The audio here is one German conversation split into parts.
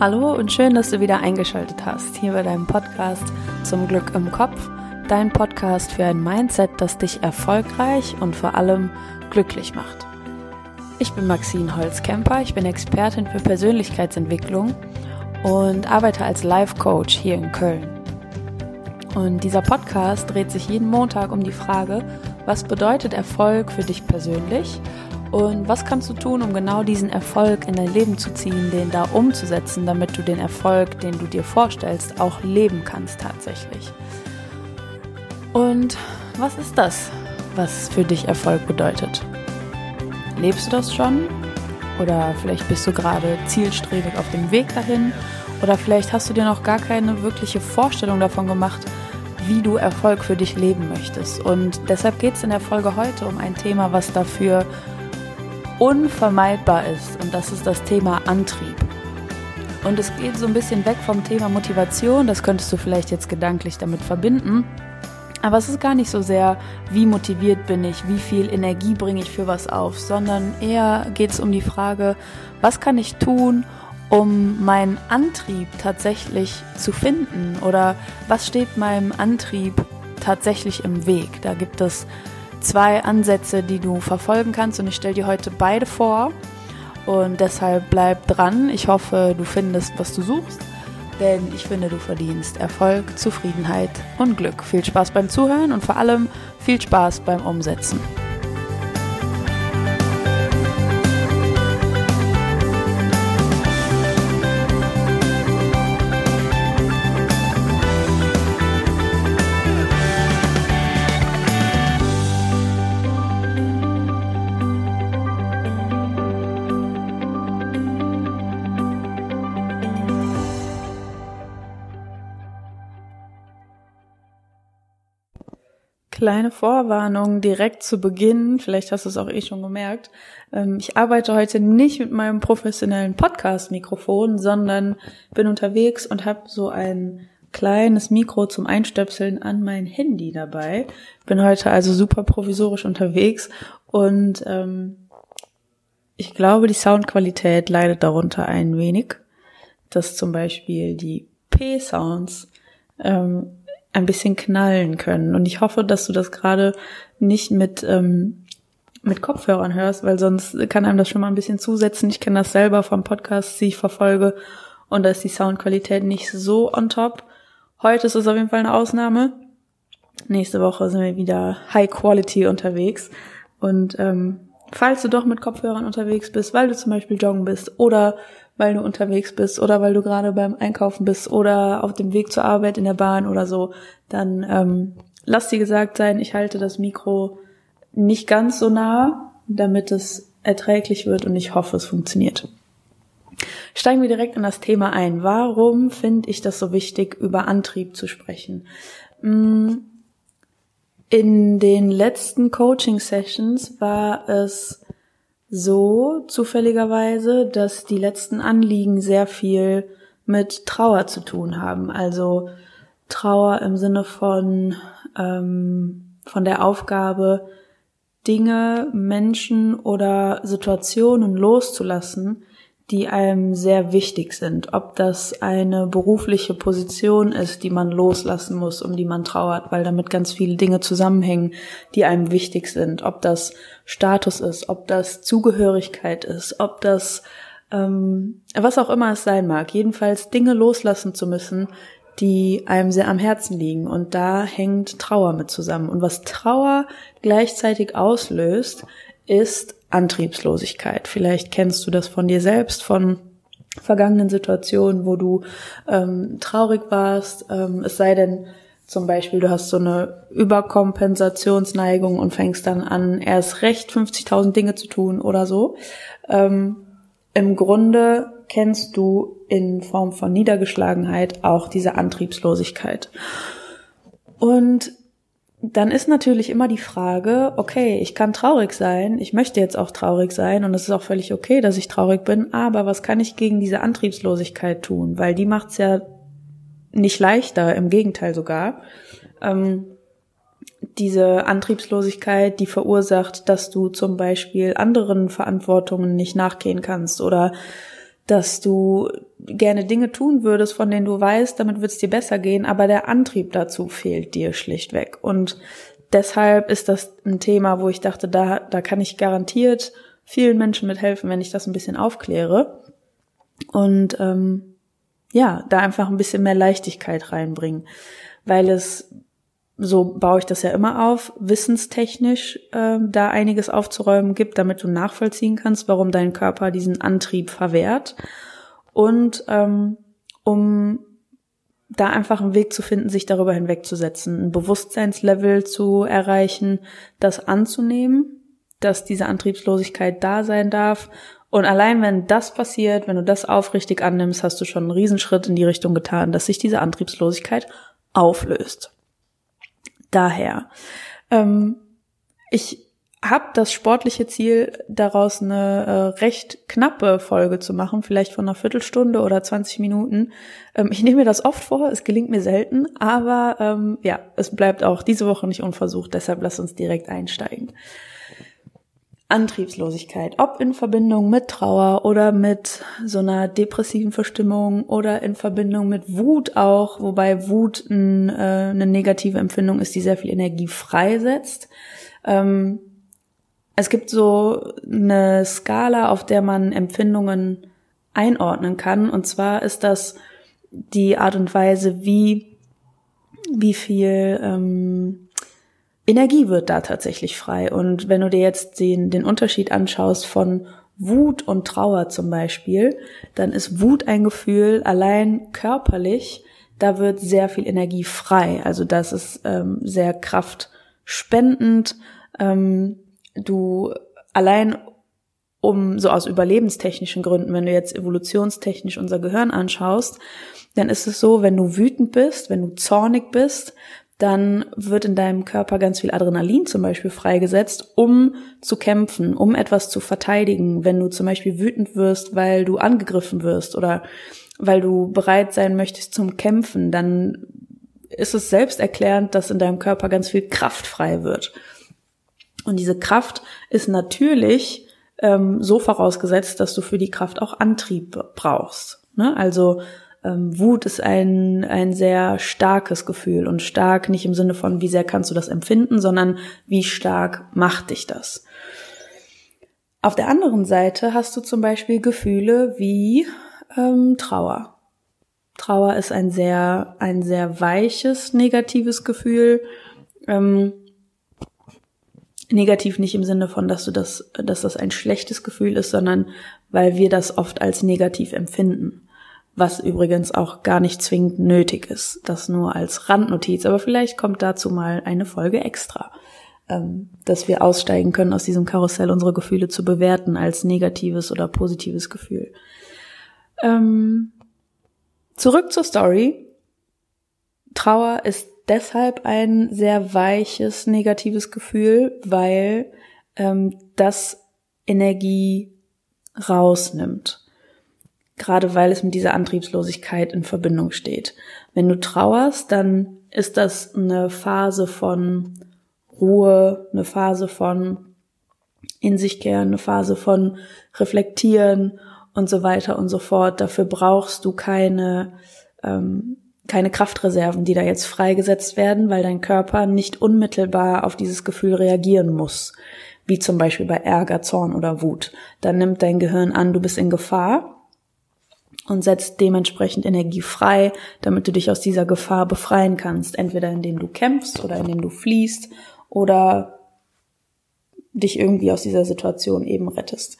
Hallo und schön, dass du wieder eingeschaltet hast hier bei deinem Podcast Zum Glück im Kopf, dein Podcast für ein Mindset, das dich erfolgreich und vor allem glücklich macht. Ich bin Maxine Holzkemper, ich bin Expertin für Persönlichkeitsentwicklung und arbeite als Life Coach hier in Köln. Und dieser Podcast dreht sich jeden Montag um die Frage, was bedeutet Erfolg für dich persönlich und was kannst du tun, um genau diesen Erfolg in dein Leben zu ziehen, den da umzusetzen, damit du den Erfolg, den du dir vorstellst, auch leben kannst tatsächlich? Und was ist das, was für dich Erfolg bedeutet? Lebst du das schon? Oder vielleicht bist du gerade zielstrebig auf dem Weg dahin? Oder vielleicht hast du dir noch gar keine wirkliche Vorstellung davon gemacht, wie du Erfolg für dich leben möchtest. Und deshalb geht es in der Folge heute um ein Thema, was dafür unvermeidbar ist. Und das ist das Thema Antrieb. Und es geht so ein bisschen weg vom Thema Motivation. Das könntest du vielleicht jetzt gedanklich damit verbinden. Aber es ist gar nicht so sehr, wie motiviert bin ich, wie viel Energie bringe ich für was auf, sondern eher geht es um die Frage, was kann ich tun, um meinen Antrieb tatsächlich zu finden oder was steht meinem Antrieb tatsächlich im Weg. Da gibt es zwei Ansätze, die du verfolgen kannst und ich stelle dir heute beide vor. Und deshalb bleib dran. Ich hoffe, du findest, was du suchst. Denn ich finde, du verdienst Erfolg, Zufriedenheit und Glück. Viel Spaß beim Zuhören und vor allem viel Spaß beim Umsetzen. Kleine Vorwarnung direkt zu Beginn, vielleicht hast du es auch eh schon gemerkt. Ähm, ich arbeite heute nicht mit meinem professionellen Podcast-Mikrofon, sondern bin unterwegs und habe so ein kleines Mikro zum Einstöpseln an mein Handy dabei. Bin heute also super provisorisch unterwegs und ähm, ich glaube, die Soundqualität leidet darunter ein wenig, dass zum Beispiel die P-Sounds ähm, ein bisschen knallen können. Und ich hoffe, dass du das gerade nicht mit, ähm, mit Kopfhörern hörst, weil sonst kann einem das schon mal ein bisschen zusetzen. Ich kenne das selber vom Podcast, die ich verfolge. Und da ist die Soundqualität nicht so on top. Heute ist es auf jeden Fall eine Ausnahme. Nächste Woche sind wir wieder High Quality unterwegs. Und ähm, falls du doch mit Kopfhörern unterwegs bist, weil du zum Beispiel joggen bist oder weil du unterwegs bist oder weil du gerade beim Einkaufen bist oder auf dem Weg zur Arbeit in der Bahn oder so, dann ähm, lass dir gesagt sein, ich halte das Mikro nicht ganz so nah, damit es erträglich wird und ich hoffe, es funktioniert. Steigen wir direkt in das Thema ein. Warum finde ich das so wichtig, über Antrieb zu sprechen? Mm, in den letzten Coaching-Sessions war es so zufälligerweise, dass die letzten Anliegen sehr viel mit Trauer zu tun haben. Also Trauer im Sinne von, ähm, von der Aufgabe, Dinge, Menschen oder Situationen loszulassen, die einem sehr wichtig sind. Ob das eine berufliche Position ist, die man loslassen muss, um die man trauert, weil damit ganz viele Dinge zusammenhängen, die einem wichtig sind. Ob das Status ist, ob das Zugehörigkeit ist, ob das ähm, was auch immer es sein mag. Jedenfalls Dinge loslassen zu müssen, die einem sehr am Herzen liegen. Und da hängt Trauer mit zusammen. Und was Trauer gleichzeitig auslöst, ist Antriebslosigkeit. Vielleicht kennst du das von dir selbst, von vergangenen Situationen, wo du ähm, traurig warst. Ähm, es sei denn, zum Beispiel, du hast so eine Überkompensationsneigung und fängst dann an, erst recht 50.000 Dinge zu tun oder so. Ähm, Im Grunde kennst du in Form von Niedergeschlagenheit auch diese Antriebslosigkeit. Und dann ist natürlich immer die Frage, okay, ich kann traurig sein, ich möchte jetzt auch traurig sein und es ist auch völlig okay, dass ich traurig bin, aber was kann ich gegen diese Antriebslosigkeit tun? Weil die macht's ja nicht leichter, im Gegenteil sogar. Ähm, diese Antriebslosigkeit, die verursacht, dass du zum Beispiel anderen Verantwortungen nicht nachgehen kannst oder dass du gerne Dinge tun würdest, von denen du weißt, damit wird es dir besser gehen, aber der Antrieb dazu fehlt dir schlichtweg. Und deshalb ist das ein Thema, wo ich dachte, da, da kann ich garantiert vielen Menschen mithelfen, wenn ich das ein bisschen aufkläre. Und ähm, ja, da einfach ein bisschen mehr Leichtigkeit reinbringen. Weil es so baue ich das ja immer auf, wissenstechnisch äh, da einiges aufzuräumen gibt, damit du nachvollziehen kannst, warum dein Körper diesen Antrieb verwehrt. Und ähm, um da einfach einen Weg zu finden, sich darüber hinwegzusetzen, ein Bewusstseinslevel zu erreichen, das anzunehmen, dass diese Antriebslosigkeit da sein darf. Und allein wenn das passiert, wenn du das aufrichtig annimmst, hast du schon einen Riesenschritt in die Richtung getan, dass sich diese Antriebslosigkeit auflöst daher. Ähm, ich habe das sportliche Ziel, daraus eine äh, recht knappe Folge zu machen, vielleicht von einer Viertelstunde oder 20 Minuten. Ähm, ich nehme mir das oft vor, es gelingt mir selten, aber ähm, ja, es bleibt auch diese Woche nicht unversucht, deshalb lass uns direkt einsteigen. Antriebslosigkeit, ob in Verbindung mit Trauer oder mit so einer depressiven Verstimmung oder in Verbindung mit Wut auch, wobei Wut ein, äh, eine negative Empfindung ist, die sehr viel Energie freisetzt. Ähm, es gibt so eine Skala, auf der man Empfindungen einordnen kann, und zwar ist das die Art und Weise, wie wie viel ähm, Energie wird da tatsächlich frei. Und wenn du dir jetzt den, den Unterschied anschaust von Wut und Trauer zum Beispiel, dann ist Wut ein Gefühl allein körperlich, da wird sehr viel Energie frei. Also das ist ähm, sehr kraftspendend. Ähm, du allein um so aus überlebenstechnischen Gründen, wenn du jetzt evolutionstechnisch unser Gehirn anschaust, dann ist es so, wenn du wütend bist, wenn du zornig bist, dann wird in deinem Körper ganz viel Adrenalin zum Beispiel freigesetzt, um zu kämpfen, um etwas zu verteidigen. Wenn du zum Beispiel wütend wirst, weil du angegriffen wirst oder weil du bereit sein möchtest zum Kämpfen, dann ist es selbsterklärend, dass in deinem Körper ganz viel Kraft frei wird. Und diese Kraft ist natürlich ähm, so vorausgesetzt, dass du für die Kraft auch Antrieb brauchst. Ne? Also ähm, Wut ist ein, ein sehr starkes Gefühl und stark nicht im Sinne von, wie sehr kannst du das empfinden, sondern wie stark macht dich das. Auf der anderen Seite hast du zum Beispiel Gefühle wie ähm, Trauer. Trauer ist ein sehr, ein sehr weiches, negatives Gefühl. Ähm, negativ nicht im Sinne von, dass du das, dass das ein schlechtes Gefühl ist, sondern weil wir das oft als negativ empfinden was übrigens auch gar nicht zwingend nötig ist. Das nur als Randnotiz, aber vielleicht kommt dazu mal eine Folge extra, ähm, dass wir aussteigen können aus diesem Karussell, unsere Gefühle zu bewerten als negatives oder positives Gefühl. Ähm, zurück zur Story. Trauer ist deshalb ein sehr weiches negatives Gefühl, weil ähm, das Energie rausnimmt gerade weil es mit dieser Antriebslosigkeit in Verbindung steht. Wenn du trauerst, dann ist das eine Phase von Ruhe, eine Phase von in sich kehren, eine Phase von reflektieren und so weiter und so fort. Dafür brauchst du keine ähm, keine Kraftreserven, die da jetzt freigesetzt werden, weil dein Körper nicht unmittelbar auf dieses Gefühl reagieren muss, wie zum Beispiel bei Ärger, Zorn oder Wut. Dann nimmt dein Gehirn an, du bist in Gefahr und setzt dementsprechend Energie frei, damit du dich aus dieser Gefahr befreien kannst, entweder indem du kämpfst oder indem du fliehst oder dich irgendwie aus dieser Situation eben rettest.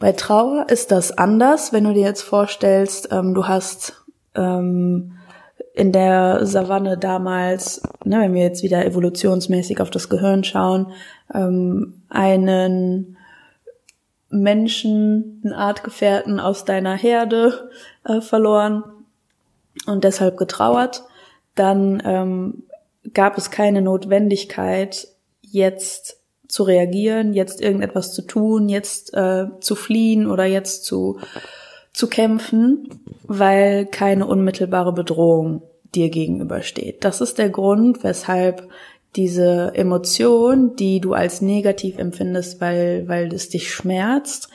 Bei Trauer ist das anders, wenn du dir jetzt vorstellst, ähm, du hast ähm, in der Savanne damals, ne, wenn wir jetzt wieder evolutionsmäßig auf das Gehirn schauen, ähm, einen Menschen, einen Artgefährten aus deiner Herde äh, verloren und deshalb getrauert, dann ähm, gab es keine Notwendigkeit, jetzt zu reagieren, jetzt irgendetwas zu tun, jetzt äh, zu fliehen oder jetzt zu, zu kämpfen, weil keine unmittelbare Bedrohung dir gegenübersteht. Das ist der Grund, weshalb diese Emotion, die du als negativ empfindest, weil, weil es dich schmerzt,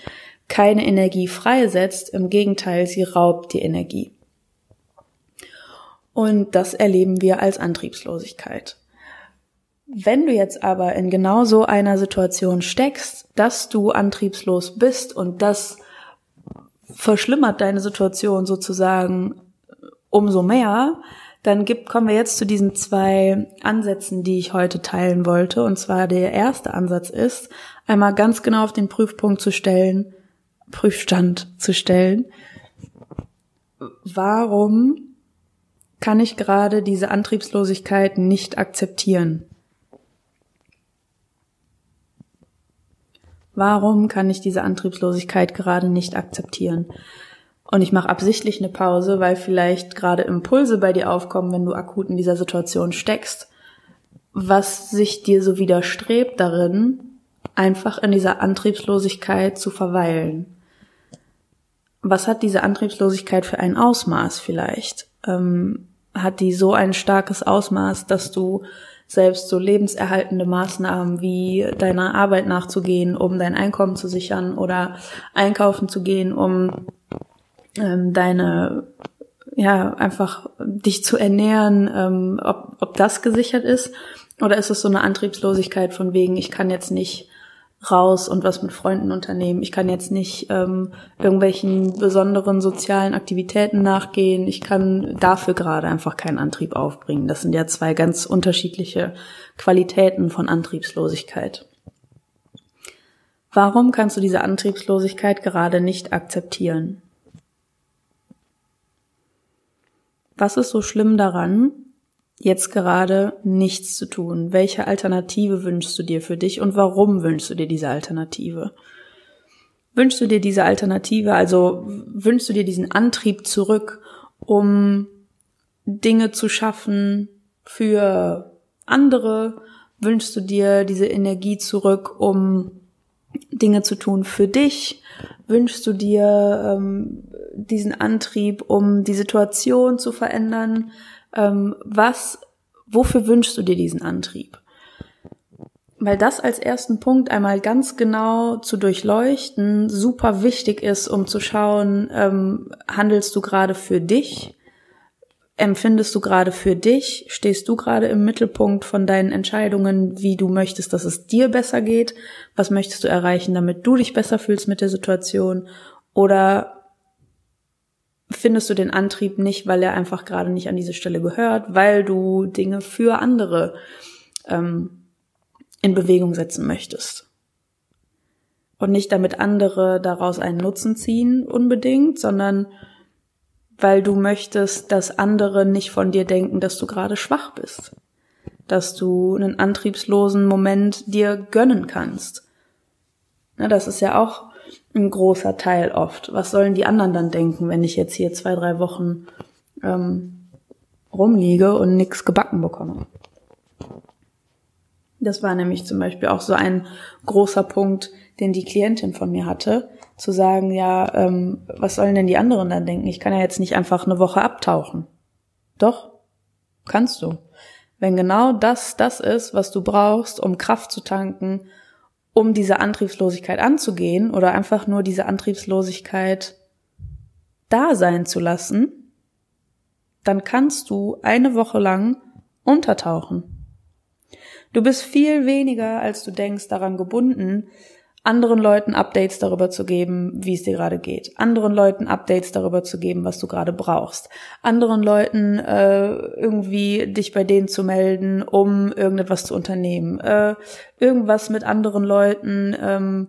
keine Energie freisetzt, im Gegenteil, sie raubt die Energie. Und das erleben wir als Antriebslosigkeit. Wenn du jetzt aber in genau so einer Situation steckst, dass du antriebslos bist und das verschlimmert deine Situation sozusagen umso mehr, dann gibt, kommen wir jetzt zu diesen zwei Ansätzen, die ich heute teilen wollte. Und zwar der erste Ansatz ist, einmal ganz genau auf den Prüfpunkt zu stellen, Prüfstand zu stellen. Warum kann ich gerade diese Antriebslosigkeit nicht akzeptieren? Warum kann ich diese Antriebslosigkeit gerade nicht akzeptieren? Und ich mache absichtlich eine Pause, weil vielleicht gerade Impulse bei dir aufkommen, wenn du akut in dieser Situation steckst, was sich dir so widerstrebt darin, einfach in dieser Antriebslosigkeit zu verweilen. Was hat diese Antriebslosigkeit für ein Ausmaß vielleicht? Ähm, hat die so ein starkes Ausmaß, dass du selbst so lebenserhaltende Maßnahmen wie deiner Arbeit nachzugehen, um dein Einkommen zu sichern oder einkaufen zu gehen, um ähm, deine ja einfach dich zu ernähren, ähm, ob, ob das gesichert ist oder ist es so eine Antriebslosigkeit von wegen, ich kann jetzt nicht raus und was mit Freunden unternehmen. Ich kann jetzt nicht ähm, irgendwelchen besonderen sozialen Aktivitäten nachgehen. Ich kann dafür gerade einfach keinen Antrieb aufbringen. Das sind ja zwei ganz unterschiedliche Qualitäten von Antriebslosigkeit. Warum kannst du diese Antriebslosigkeit gerade nicht akzeptieren? Was ist so schlimm daran, jetzt gerade nichts zu tun? Welche Alternative wünschst du dir für dich und warum wünschst du dir diese Alternative? Wünschst du dir diese Alternative, also wünschst du dir diesen Antrieb zurück, um Dinge zu schaffen für andere? Wünschst du dir diese Energie zurück, um Dinge zu tun für dich? Wünschst du dir ähm, diesen Antrieb, um die Situation zu verändern? ähm, was, wofür wünschst du dir diesen Antrieb? Weil das als ersten Punkt einmal ganz genau zu durchleuchten super wichtig ist, um zu schauen, ähm, handelst du gerade für dich? Empfindest du gerade für dich? Stehst du gerade im Mittelpunkt von deinen Entscheidungen, wie du möchtest, dass es dir besser geht? Was möchtest du erreichen, damit du dich besser fühlst mit der Situation? Oder findest du den Antrieb nicht, weil er einfach gerade nicht an diese Stelle gehört, weil du Dinge für andere ähm, in Bewegung setzen möchtest. Und nicht damit andere daraus einen Nutzen ziehen unbedingt, sondern weil du möchtest, dass andere nicht von dir denken, dass du gerade schwach bist. Dass du einen antriebslosen Moment dir gönnen kannst. Na, das ist ja auch ein großer Teil oft. Was sollen die anderen dann denken, wenn ich jetzt hier zwei, drei Wochen ähm, rumliege und nichts gebacken bekomme? Das war nämlich zum Beispiel auch so ein großer Punkt, den die Klientin von mir hatte, zu sagen, ja, ähm, was sollen denn die anderen dann denken? Ich kann ja jetzt nicht einfach eine Woche abtauchen. Doch, kannst du. Wenn genau das das ist, was du brauchst, um Kraft zu tanken, um diese Antriebslosigkeit anzugehen oder einfach nur diese Antriebslosigkeit da sein zu lassen, dann kannst du eine Woche lang untertauchen. Du bist viel weniger, als du denkst, daran gebunden, anderen Leuten Updates darüber zu geben, wie es dir gerade geht, anderen Leuten Updates darüber zu geben, was du gerade brauchst, anderen Leuten äh, irgendwie dich bei denen zu melden, um irgendetwas zu unternehmen, äh, irgendwas mit anderen Leuten ähm,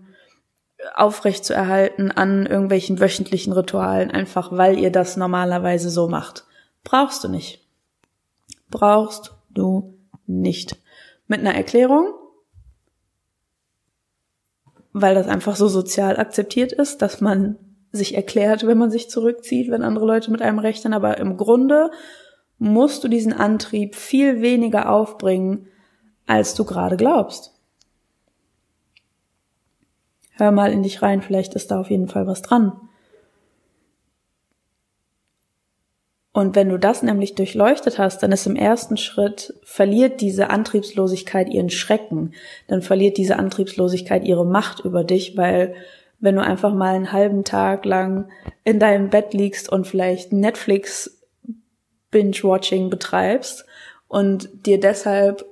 aufrecht zu erhalten an irgendwelchen wöchentlichen Ritualen, einfach weil ihr das normalerweise so macht. Brauchst du nicht. Brauchst du nicht. Mit einer Erklärung, weil das einfach so sozial akzeptiert ist, dass man sich erklärt, wenn man sich zurückzieht, wenn andere Leute mit einem rechnen. Aber im Grunde musst du diesen Antrieb viel weniger aufbringen, als du gerade glaubst. Hör mal in dich rein, vielleicht ist da auf jeden Fall was dran. Und wenn du das nämlich durchleuchtet hast, dann ist im ersten Schritt, verliert diese Antriebslosigkeit ihren Schrecken, dann verliert diese Antriebslosigkeit ihre Macht über dich, weil wenn du einfach mal einen halben Tag lang in deinem Bett liegst und vielleicht Netflix Binge-Watching betreibst und dir deshalb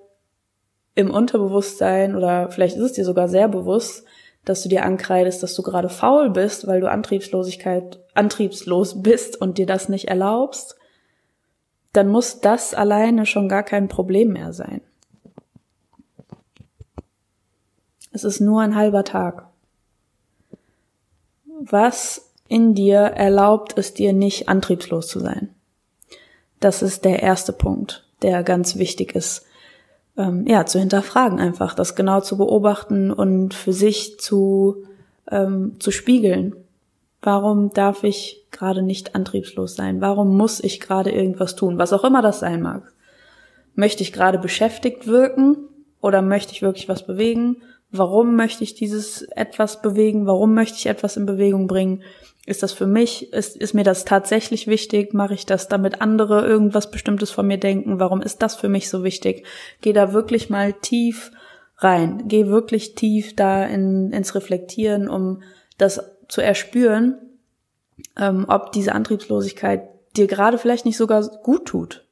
im Unterbewusstsein oder vielleicht ist es dir sogar sehr bewusst, dass du dir ankreidest, dass du gerade faul bist, weil du Antriebslosigkeit, antriebslos bist und dir das nicht erlaubst, dann muss das alleine schon gar kein Problem mehr sein. Es ist nur ein halber Tag. Was in dir erlaubt es dir nicht, antriebslos zu sein? Das ist der erste Punkt, der ganz wichtig ist, ähm, ja, zu hinterfragen einfach, das genau zu beobachten und für sich zu, ähm, zu spiegeln. Warum darf ich gerade nicht antriebslos sein? Warum muss ich gerade irgendwas tun? Was auch immer das sein mag. Möchte ich gerade beschäftigt wirken oder möchte ich wirklich was bewegen? Warum möchte ich dieses etwas bewegen? Warum möchte ich etwas in Bewegung bringen? Ist das für mich? Ist, ist mir das tatsächlich wichtig? Mache ich das, damit andere irgendwas Bestimmtes von mir denken? Warum ist das für mich so wichtig? Geh da wirklich mal tief rein. Geh wirklich tief da in, ins Reflektieren, um das zu erspüren, ähm, ob diese Antriebslosigkeit dir gerade vielleicht nicht sogar gut tut.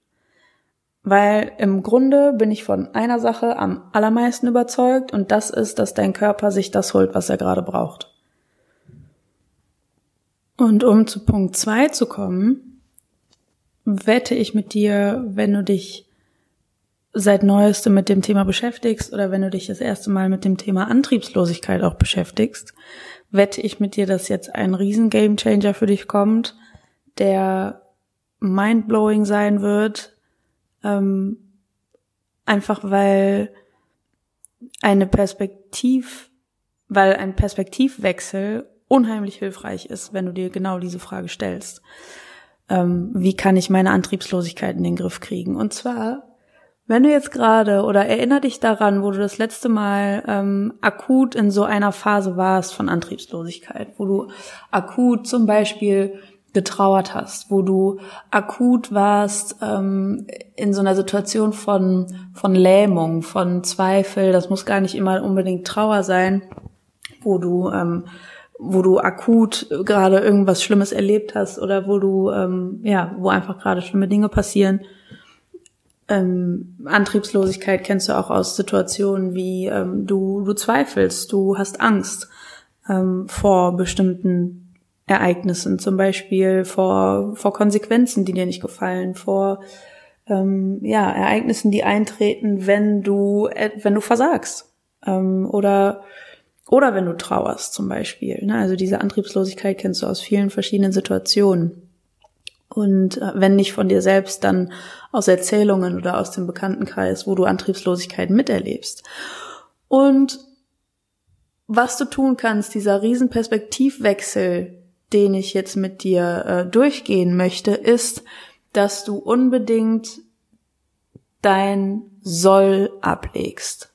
Weil im Grunde bin ich von einer Sache am allermeisten überzeugt und das ist, dass dein Körper sich das holt, was er gerade braucht. Und um zu Punkt zwei zu kommen, wette ich mit dir, wenn du dich seit neuestem mit dem Thema beschäftigst oder wenn du dich das erste Mal mit dem Thema Antriebslosigkeit auch beschäftigst, wette ich mit dir, dass jetzt ein riesen Gamechanger für dich kommt, der mindblowing sein wird, ähm, einfach weil eine Perspektiv, weil ein Perspektivwechsel unheimlich hilfreich ist, wenn du dir genau diese Frage stellst. Ähm, wie kann ich meine Antriebslosigkeit in den Griff kriegen? Und zwar, wenn du jetzt gerade oder erinner dich daran, wo du das letzte Mal ähm, akut in so einer Phase warst von Antriebslosigkeit, wo du akut zum Beispiel getrauert hast, wo du akut warst ähm, in so einer Situation von von Lähmung, von Zweifel. Das muss gar nicht immer unbedingt Trauer sein, wo du ähm, wo du akut gerade irgendwas Schlimmes erlebt hast oder wo du, ähm, ja, wo einfach gerade schlimme Dinge passieren. Ähm, Antriebslosigkeit kennst du auch aus Situationen wie ähm, du, du zweifelst, du hast Angst ähm, vor bestimmten Ereignissen, zum Beispiel vor, vor Konsequenzen, die dir nicht gefallen, vor ähm, ja, Ereignissen, die eintreten, wenn du, äh, wenn du versagst. Ähm, oder oder wenn du trauerst zum Beispiel. Ne? Also diese Antriebslosigkeit kennst du aus vielen verschiedenen Situationen. Und äh, wenn nicht von dir selbst, dann aus Erzählungen oder aus dem Bekanntenkreis, wo du Antriebslosigkeit miterlebst. Und was du tun kannst, dieser Riesenperspektivwechsel, den ich jetzt mit dir äh, durchgehen möchte, ist, dass du unbedingt dein Soll ablegst.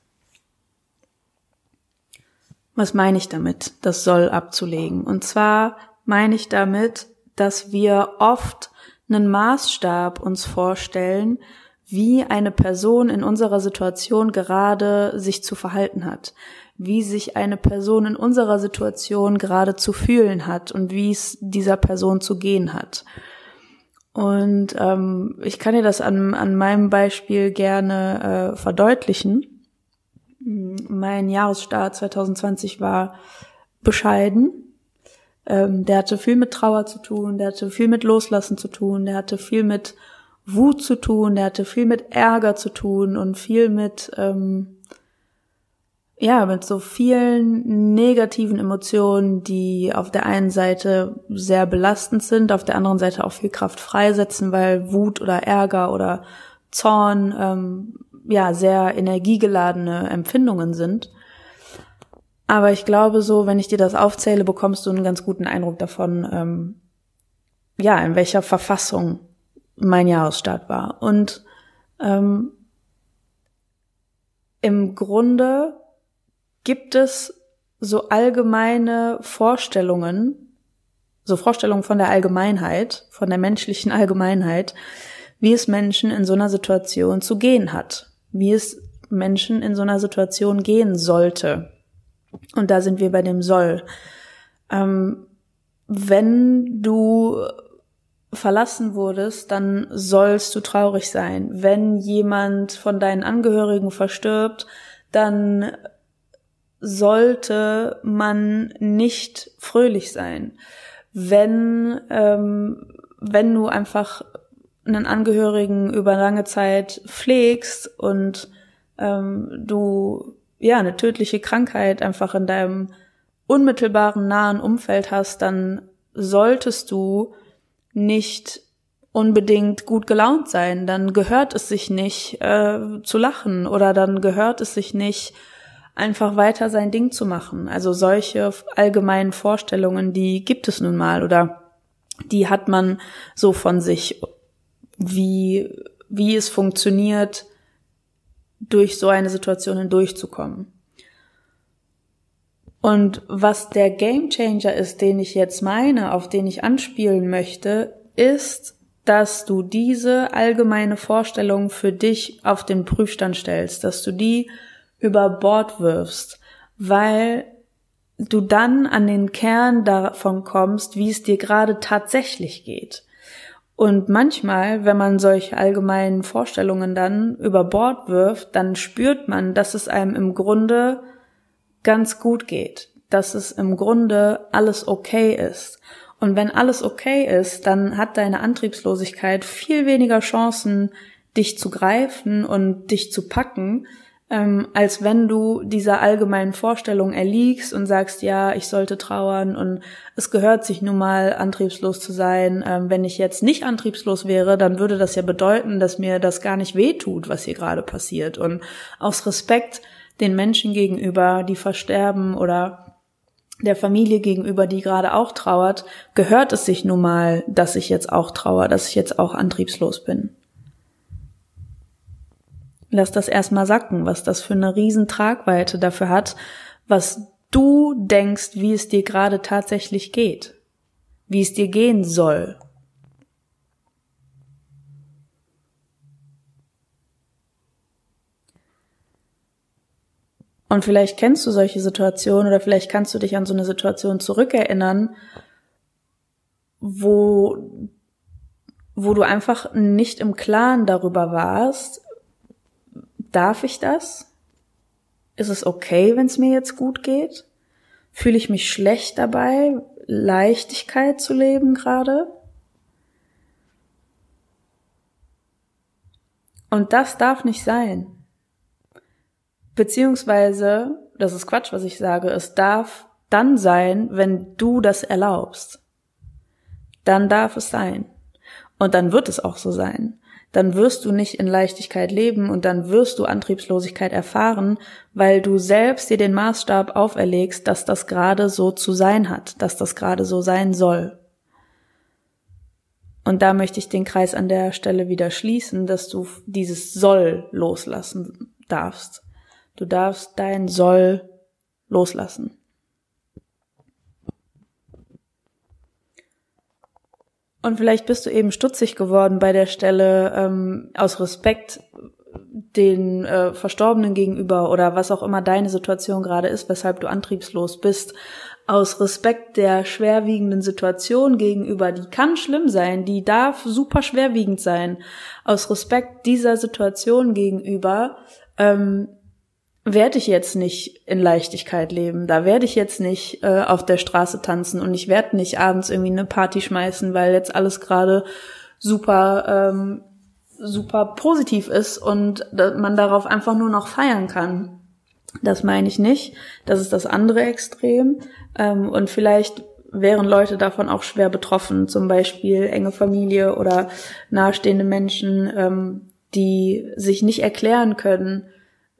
Was meine ich damit, das soll abzulegen? Und zwar meine ich damit, dass wir oft einen Maßstab uns vorstellen, wie eine Person in unserer Situation gerade sich zu verhalten hat, wie sich eine Person in unserer Situation gerade zu fühlen hat und wie es dieser Person zu gehen hat. Und ähm, ich kann dir das an, an meinem Beispiel gerne äh, verdeutlichen. Mein Jahresstart 2020 war bescheiden. Ähm, der hatte viel mit Trauer zu tun, der hatte viel mit Loslassen zu tun, der hatte viel mit Wut zu tun, der hatte viel mit Ärger zu tun und viel mit, ähm, ja, mit so vielen negativen Emotionen, die auf der einen Seite sehr belastend sind, auf der anderen Seite auch viel Kraft freisetzen, weil Wut oder Ärger oder Zorn ähm, ja sehr energiegeladene Empfindungen sind. Aber ich glaube so, wenn ich dir das aufzähle, bekommst du einen ganz guten Eindruck davon, ähm, ja, in welcher Verfassung mein Jahresstart war. Und ähm, im Grunde gibt es so allgemeine Vorstellungen, so Vorstellungen von der Allgemeinheit, von der menschlichen Allgemeinheit, wie es Menschen in so einer Situation zu gehen hat wie es Menschen in so einer Situation gehen sollte. Und da sind wir bei dem soll. ähm, wenn du verlassen wurdest, dann sollst du traurig sein. Wenn jemand von deinen Angehörigen verstirbt, dann sollte man nicht fröhlich sein. Wenn, ähm, wenn du einfach einen Angehörigen über lange Zeit pflegst und ähm, du ja eine tödliche Krankheit einfach in deinem unmittelbaren nahen Umfeld hast, dann solltest du nicht unbedingt gut gelaunt sein. Dann gehört es sich nicht äh, zu lachen oder dann gehört es sich nicht einfach weiter sein Ding zu machen. Also solche allgemeinen Vorstellungen, die gibt es nun mal oder die hat man so von sich, wie, wie es funktioniert, durch so eine Situation hindurchzukommen. Und was der Gamechanger ist, den ich jetzt meine, auf den ich anspielen möchte, ist, dass du diese allgemeine Vorstellung für dich auf den Prüfstand stellst, dass du die über Bord wirfst, weil du dann an den Kern davon kommst, wie es dir gerade tatsächlich geht. Und manchmal, wenn man solche allgemeinen Vorstellungen dann über Bord wirft, dann spürt man, dass es einem im Grunde ganz gut geht, dass es im Grunde alles okay ist. Und wenn alles okay ist, dann hat deine Antriebslosigkeit viel weniger Chancen, dich zu greifen und dich zu packen, ähm, als wenn du dieser allgemeinen Vorstellung erliegst und sagst, ja, ich sollte trauern und es gehört sich nun mal antriebslos zu sein. Ähm, wenn ich jetzt nicht antriebslos wäre, dann würde das ja bedeuten, dass mir das gar nicht wehtut, was hier gerade passiert. Und aus Respekt den Menschen gegenüber, die versterben oder der Familie gegenüber, die gerade auch trauert, gehört es sich nun mal, dass ich jetzt auch trauer, dass ich jetzt auch antriebslos bin. Lass das erstmal sacken, was das für eine riesen Tragweite dafür hat, was du denkst, wie es dir gerade tatsächlich geht, wie es dir gehen soll. Und vielleicht kennst du solche Situationen oder vielleicht kannst du dich an so eine Situation zurückerinnern, wo, wo du einfach nicht im Klaren darüber warst, Darf ich das? Ist es okay, wenn es mir jetzt gut geht? Fühle ich mich schlecht dabei, Leichtigkeit zu leben gerade? Und das darf nicht sein. Beziehungsweise, das ist Quatsch, was ich sage, es darf dann sein, wenn du das erlaubst. Dann darf es sein. Und dann wird es auch so sein dann wirst du nicht in Leichtigkeit leben und dann wirst du Antriebslosigkeit erfahren, weil du selbst dir den Maßstab auferlegst, dass das gerade so zu sein hat, dass das gerade so sein soll. Und da möchte ich den Kreis an der Stelle wieder schließen, dass du dieses soll loslassen darfst. Du darfst dein soll loslassen. Und vielleicht bist du eben stutzig geworden bei der Stelle ähm, aus Respekt den äh, Verstorbenen gegenüber oder was auch immer deine Situation gerade ist, weshalb du antriebslos bist, aus Respekt der schwerwiegenden Situation gegenüber, die kann schlimm sein, die darf super schwerwiegend sein, aus Respekt dieser Situation gegenüber ähm, werde ich jetzt nicht in Leichtigkeit leben. Da werde ich jetzt nicht äh, auf der Straße tanzen und ich werde nicht abends irgendwie eine Party schmeißen, weil jetzt alles gerade super ähm, super positiv ist und man darauf einfach nur noch feiern kann. Das meine ich nicht. Das ist das andere Extrem. Ähm, und vielleicht wären Leute davon auch schwer betroffen, zum Beispiel enge Familie oder nahestehende Menschen, ähm, die sich nicht erklären können,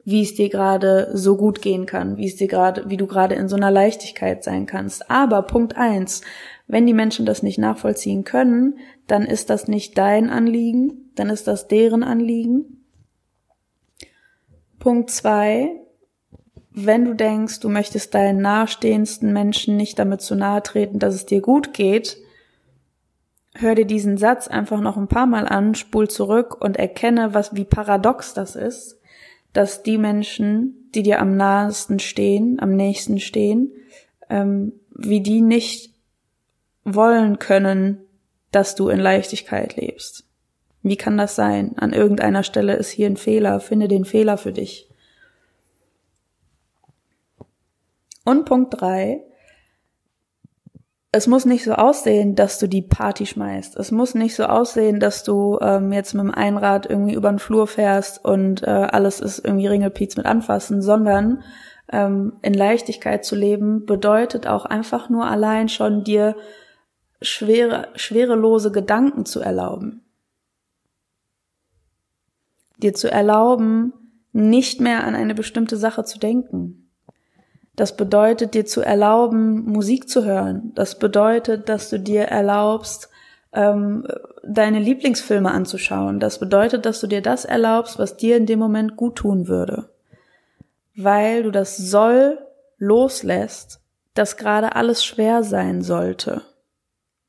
wie es dir gerade so gut gehen kann, wie es dir gerade, wie du gerade in so einer Leichtigkeit sein kannst. Aber Punkt eins, wenn die Menschen das nicht nachvollziehen können, dann ist das nicht dein Anliegen, dann ist das deren Anliegen. Punkt zwei, wenn du denkst, du möchtest deinen nahestehendsten Menschen nicht damit zu nahe treten, dass es dir gut geht, hör dir diesen Satz einfach noch ein paar Mal an, spul zurück und erkenne, was, wie paradox das ist dass die Menschen, die dir am nahesten stehen, am nächsten stehen, ähm, wie die nicht wollen können, dass du in Leichtigkeit lebst. Wie kann das sein? An irgendeiner Stelle ist hier ein Fehler. Finde den Fehler für dich. Und Punkt drei. Es muss nicht so aussehen, dass du die Party schmeißt. Es muss nicht so aussehen, dass du ähm, jetzt mit dem Einrad irgendwie über den Flur fährst und äh, alles ist irgendwie Ringelpiez mit anfassen, sondern ähm, in Leichtigkeit zu leben bedeutet auch einfach nur allein schon dir schwere, schwerelose Gedanken zu erlauben. Dir zu erlauben, nicht mehr an eine bestimmte Sache zu denken. Das bedeutet dir zu erlauben, Musik zu hören. Das bedeutet, dass du dir erlaubst, ähm, deine Lieblingsfilme anzuschauen. Das bedeutet, dass du dir das erlaubst, was dir in dem Moment gut tun würde. Weil du das soll loslässt, dass gerade alles schwer sein sollte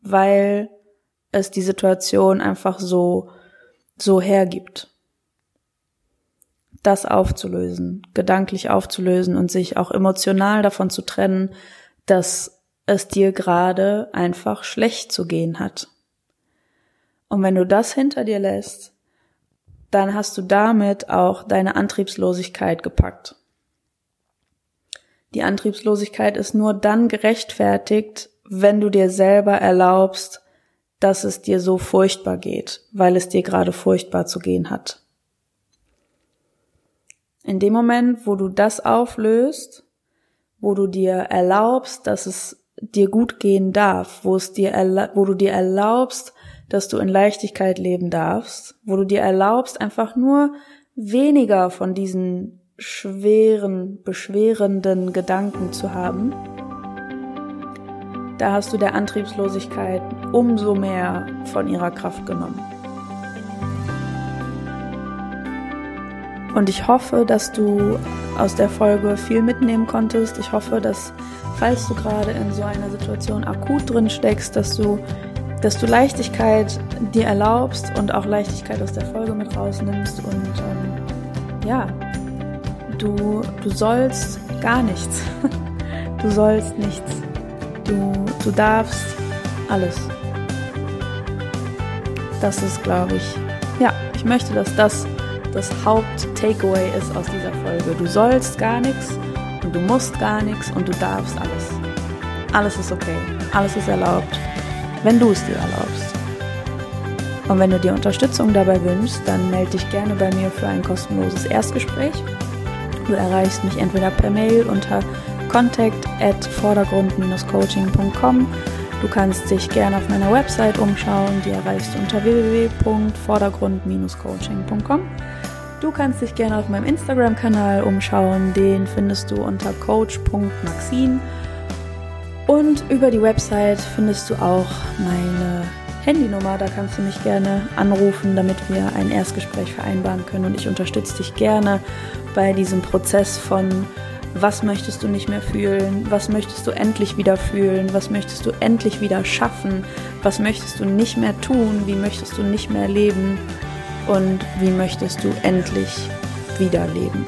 weil es die Situation einfach so, so hergibt. Das aufzulösen, gedanklich aufzulösen und sich auch emotional davon zu trennen, dass es dir gerade einfach schlecht zu gehen hat. Und wenn du das hinter dir lässt, dann hast du damit auch deine Antriebslosigkeit gepackt. Die Antriebslosigkeit ist nur dann gerechtfertigt, wenn du dir selber erlaubst, dass es dir so furchtbar geht, weil es dir gerade furchtbar zu gehen hat. In dem Moment, wo du das auflöst, wo du dir erlaubst, dass es dir gut gehen darf, wo es dir, wo du dir erlaubst, dass du in Leichtigkeit leben darfst, wo du dir erlaubst, einfach nur weniger von diesen schweren, beschwerenden Gedanken zu haben, da hast du der Antriebslosigkeit umso mehr von ihrer Kraft genommen. Und ich hoffe, dass du aus der Folge viel mitnehmen konntest. Ich hoffe, dass, falls du gerade in so einer Situation akut drin steckst, dass du, dass du Leichtigkeit dir erlaubst und auch Leichtigkeit aus der Folge mit rausnimmst. Und ähm, ja, du, du sollst gar nichts. Du sollst nichts. Du, du darfst alles. Das ist, glaube ich, ja, ich möchte, dass das das Haupt-Takeaway ist aus dieser Folge. Du sollst gar nichts und du musst gar nichts und du darfst alles. Alles ist okay. Alles ist erlaubt, wenn du es dir erlaubst. Und wenn du dir Unterstützung dabei wünschst, dann melde dich gerne bei mir für ein kostenloses Erstgespräch. Du erreichst mich entweder per Mail unter contact at vordergrund-coaching.com. Du kannst dich gerne auf meiner Website umschauen, die erreichst du unter www.vordergrund-coaching.com. Du kannst dich gerne auf meinem Instagram-Kanal umschauen, den findest du unter coach.maxine. Und über die Website findest du auch meine Handynummer, da kannst du mich gerne anrufen, damit wir ein Erstgespräch vereinbaren können. Und ich unterstütze dich gerne bei diesem Prozess von was möchtest du nicht mehr fühlen, was möchtest du endlich wieder fühlen, was möchtest du endlich wieder schaffen, was möchtest du nicht mehr tun, wie möchtest du nicht mehr leben und wie möchtest du endlich wieder leben.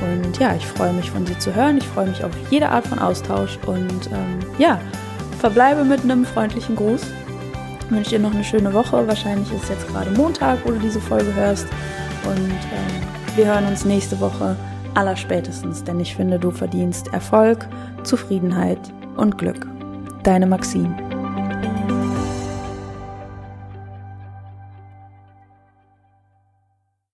Und ja, ich freue mich von dir zu hören, ich freue mich auf jede Art von Austausch und ähm, ja, verbleibe mit einem freundlichen Gruß. Ich wünsche dir noch eine schöne Woche. Wahrscheinlich ist jetzt gerade Montag, wo du diese Folge hörst. Und ähm, wir hören uns nächste Woche allerspätestens, denn ich finde, du verdienst Erfolg, Zufriedenheit und Glück. Deine Maxine.